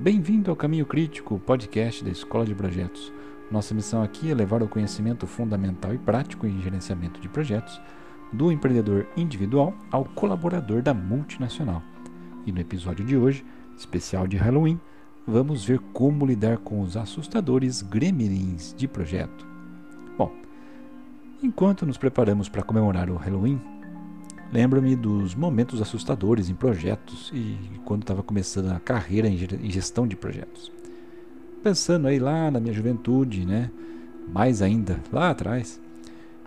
Bem-vindo ao Caminho Crítico, podcast da Escola de Projetos. Nossa missão aqui é levar o conhecimento fundamental e prático em gerenciamento de projetos do empreendedor individual ao colaborador da multinacional. E no episódio de hoje, especial de Halloween, vamos ver como lidar com os assustadores gremlins de projeto. Bom, enquanto nos preparamos para comemorar o Halloween, lembro-me dos momentos assustadores em projetos e quando estava começando a carreira em gestão de projetos. Pensando aí lá na minha juventude, né? Mais ainda lá atrás,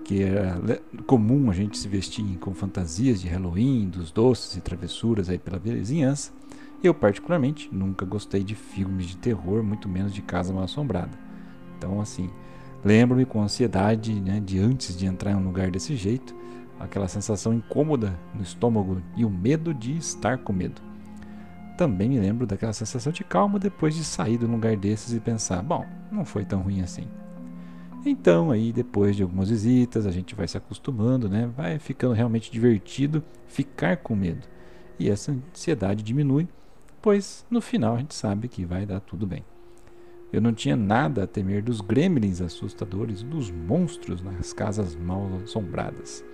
que era comum a gente se vestir com fantasias de Halloween, dos doces e travessuras aí pela vizinhança. Eu particularmente nunca gostei de filmes de terror, muito menos de casa mal assombrada. Então assim, lembro-me com ansiedade, né, de antes de entrar em um lugar desse jeito, aquela sensação incômoda no estômago e o medo de estar com medo. Também me lembro daquela sensação de calma depois de sair de um lugar desses e pensar: bom, não foi tão ruim assim. Então, aí depois de algumas visitas, a gente vai se acostumando, né? Vai ficando realmente divertido ficar com medo. E essa ansiedade diminui, pois no final a gente sabe que vai dar tudo bem. Eu não tinha nada a temer dos gremlins assustadores, dos monstros nas casas mal assombradas.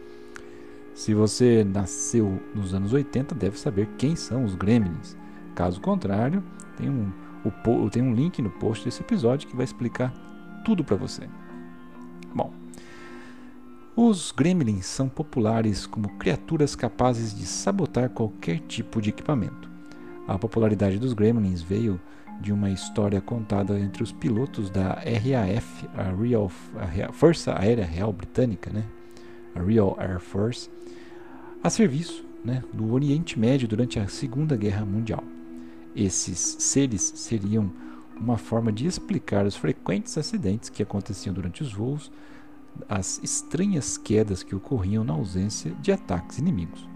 Se você nasceu nos anos 80, deve saber quem são os gremlins. Caso contrário, tem um, o, tem um link no post desse episódio que vai explicar tudo para você. Bom, os gremlins são populares como criaturas capazes de sabotar qualquer tipo de equipamento. A popularidade dos gremlins veio de uma história contada entre os pilotos da RAF, a Real a Força Aérea Real Britânica, né? A Real Air Force, a serviço né, do Oriente Médio durante a Segunda Guerra Mundial. Esses seres seriam uma forma de explicar os frequentes acidentes que aconteciam durante os voos, as estranhas quedas que ocorriam na ausência de ataques inimigos.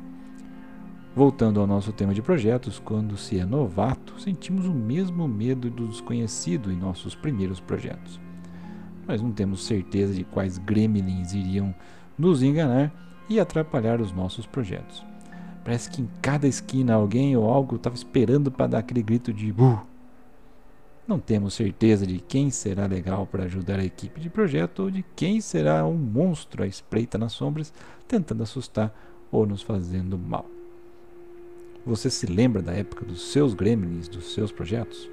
Voltando ao nosso tema de projetos, quando se é novato, sentimos o mesmo medo do desconhecido em nossos primeiros projetos. Mas não temos certeza de quais gremlins iriam nos enganar e atrapalhar os nossos projetos. Parece que em cada esquina alguém ou algo estava esperando para dar aquele grito de buh. Não temos certeza de quem será legal para ajudar a equipe de projeto ou de quem será um monstro à espreita nas sombras, tentando assustar ou nos fazendo mal. Você se lembra da época dos seus gremlins, dos seus projetos?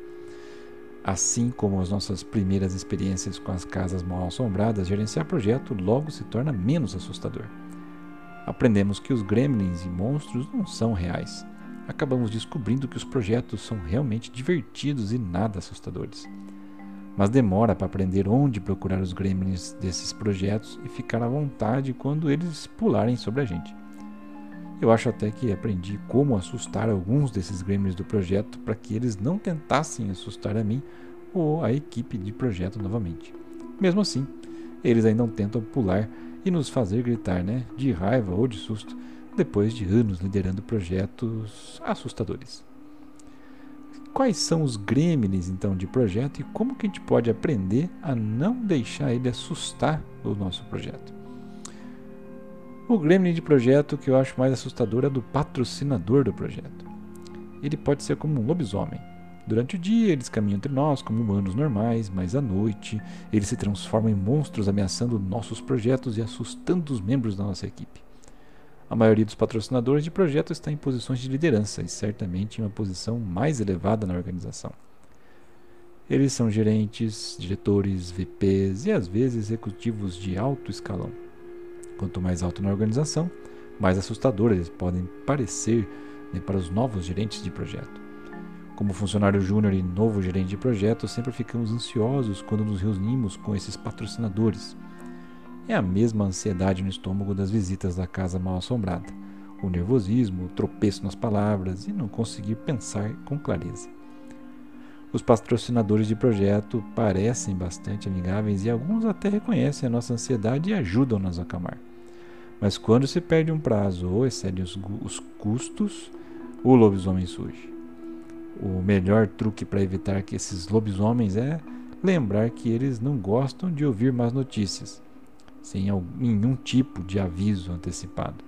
Assim como as nossas primeiras experiências com as casas mal assombradas, gerenciar projeto logo se torna menos assustador. Aprendemos que os gremlins e monstros não são reais. Acabamos descobrindo que os projetos são realmente divertidos e nada assustadores. Mas demora para aprender onde procurar os gremlins desses projetos e ficar à vontade quando eles pularem sobre a gente. Eu acho até que aprendi como assustar alguns desses gremlins do projeto para que eles não tentassem assustar a mim ou a equipe de projeto novamente. Mesmo assim, eles ainda tentam pular e nos fazer gritar, né, de raiva ou de susto, depois de anos liderando projetos assustadores. Quais são os gremlins então de projeto e como que a gente pode aprender a não deixar ele assustar o nosso projeto? O gremlin de projeto que eu acho mais assustador é do patrocinador do projeto. Ele pode ser como um lobisomem, Durante o dia, eles caminham entre nós como humanos normais, mas à noite, eles se transformam em monstros ameaçando nossos projetos e assustando os membros da nossa equipe. A maioria dos patrocinadores de projetos está em posições de liderança e certamente em uma posição mais elevada na organização. Eles são gerentes, diretores, VPs e às vezes executivos de alto escalão. Quanto mais alto na organização, mais assustadores eles podem parecer né, para os novos gerentes de projeto. Como funcionário júnior e novo gerente de projeto, sempre ficamos ansiosos quando nos reunimos com esses patrocinadores. É a mesma ansiedade no estômago das visitas da casa mal assombrada, o nervosismo, o tropeço nas palavras e não conseguir pensar com clareza. Os patrocinadores de projeto parecem bastante amigáveis e alguns até reconhecem a nossa ansiedade e ajudam-nos a acalmar. Mas quando se perde um prazo ou excede os, os custos, o lobisomem surge o melhor truque para evitar que esses lobisomens é lembrar que eles não gostam de ouvir más notícias, sem nenhum tipo de aviso antecipado.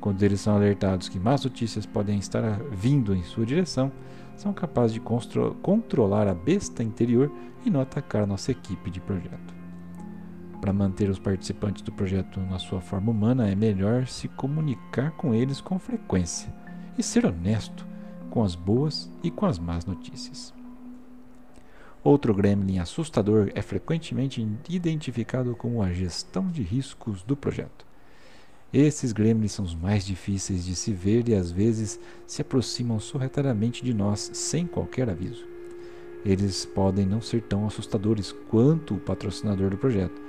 Quando eles são alertados que más notícias podem estar vindo em sua direção, são capazes de controlar a besta interior e não atacar nossa equipe de projeto. Para manter os participantes do projeto na sua forma humana, é melhor se comunicar com eles com frequência e ser honesto com as boas e com as más notícias. Outro gremlin assustador é frequentemente identificado como a gestão de riscos do projeto. Esses gremlins são os mais difíceis de se ver e às vezes se aproximam sorrateiramente de nós sem qualquer aviso. Eles podem não ser tão assustadores quanto o patrocinador do projeto,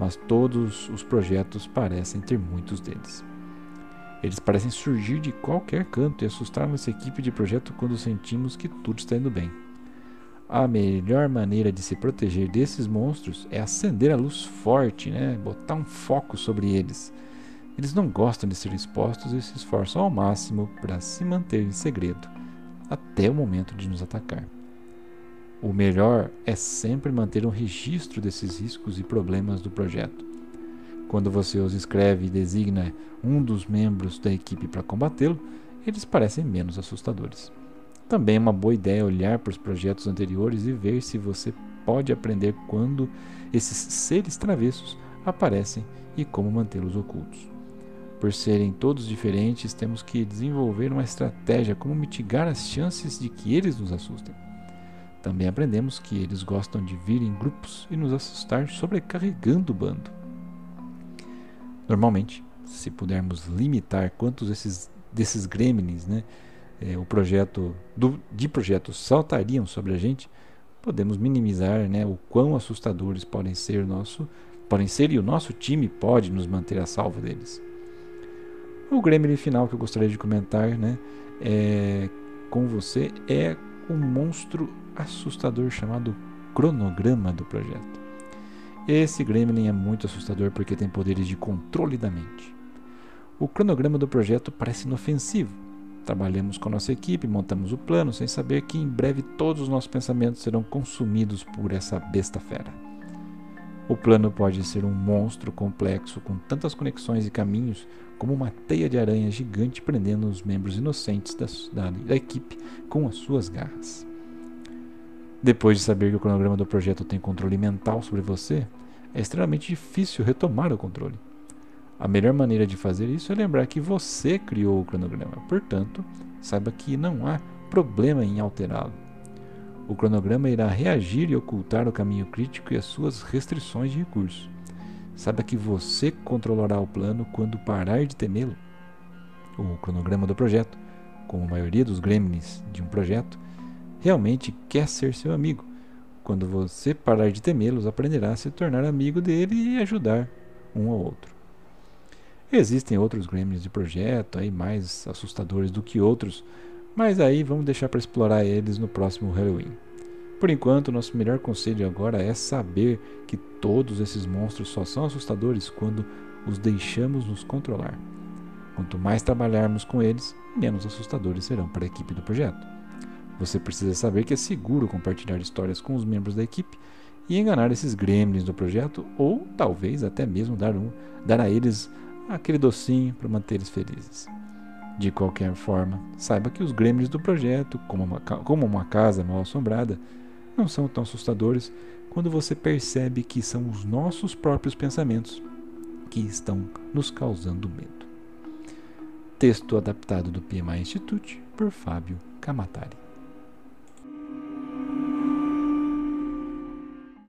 mas todos os projetos parecem ter muitos deles. Eles parecem surgir de qualquer canto e assustar nossa equipe de projeto quando sentimos que tudo está indo bem. A melhor maneira de se proteger desses monstros é acender a luz forte, né? botar um foco sobre eles eles não gostam de ser expostos e se esforçam ao máximo para se manter em segredo, até o momento de nos atacar. O melhor é sempre manter um registro desses riscos e problemas do projeto. Quando você os escreve e designa um dos membros da equipe para combatê-lo, eles parecem menos assustadores. Também é uma boa ideia olhar para os projetos anteriores e ver se você pode aprender quando esses seres travessos aparecem e como mantê-los ocultos. Por serem todos diferentes, temos que desenvolver uma estratégia como mitigar as chances de que eles nos assustem. Também aprendemos que eles gostam de vir em grupos e nos assustar sobrecarregando o bando. Normalmente, se pudermos limitar quantos esses, desses gremlins, né, é, o projeto do, de projetos saltariam sobre a gente, podemos minimizar né, o quão assustadores podem ser nosso, podem ser e o nosso time pode nos manter a salvo deles. O gremlin final que eu gostaria de comentar né, é, com você é um monstro assustador chamado cronograma do projeto. Esse gremlin é muito assustador porque tem poderes de controle da mente. O cronograma do projeto parece inofensivo. Trabalhamos com nossa equipe, montamos o plano sem saber que em breve todos os nossos pensamentos serão consumidos por essa besta fera. O plano pode ser um monstro complexo com tantas conexões e caminhos como uma teia de aranha gigante prendendo os membros inocentes da, da, da equipe com as suas garras. Depois de saber que o cronograma do projeto tem controle mental sobre você, é extremamente difícil retomar o controle. A melhor maneira de fazer isso é lembrar que você criou o cronograma, portanto, saiba que não há problema em alterá-lo. O cronograma irá reagir e ocultar o caminho crítico e as suas restrições de recursos. Saiba que você controlará o plano quando parar de temê-lo. O cronograma do projeto, como a maioria dos gremlins de um projeto, realmente quer ser seu amigo. Quando você parar de temê-los, aprenderá a se tornar amigo dele e ajudar um ao outro. Existem outros gremlins de projeto aí mais assustadores do que outros, mas aí vamos deixar para explorar eles no próximo Halloween. Por enquanto, nosso melhor conselho agora é saber que todos esses monstros só são assustadores quando os deixamos nos controlar. Quanto mais trabalharmos com eles, menos assustadores serão para a equipe do projeto. Você precisa saber que é seguro compartilhar histórias com os membros da equipe e enganar esses gremlins do projeto, ou talvez até mesmo dar, um, dar a eles aquele docinho para manter eles felizes. De qualquer forma, saiba que os gremlins do projeto, como uma, como uma casa mal assombrada, não são tão assustadores quando você percebe que são os nossos próprios pensamentos que estão nos causando medo. Texto adaptado do PMI Institute por Fábio Camatari.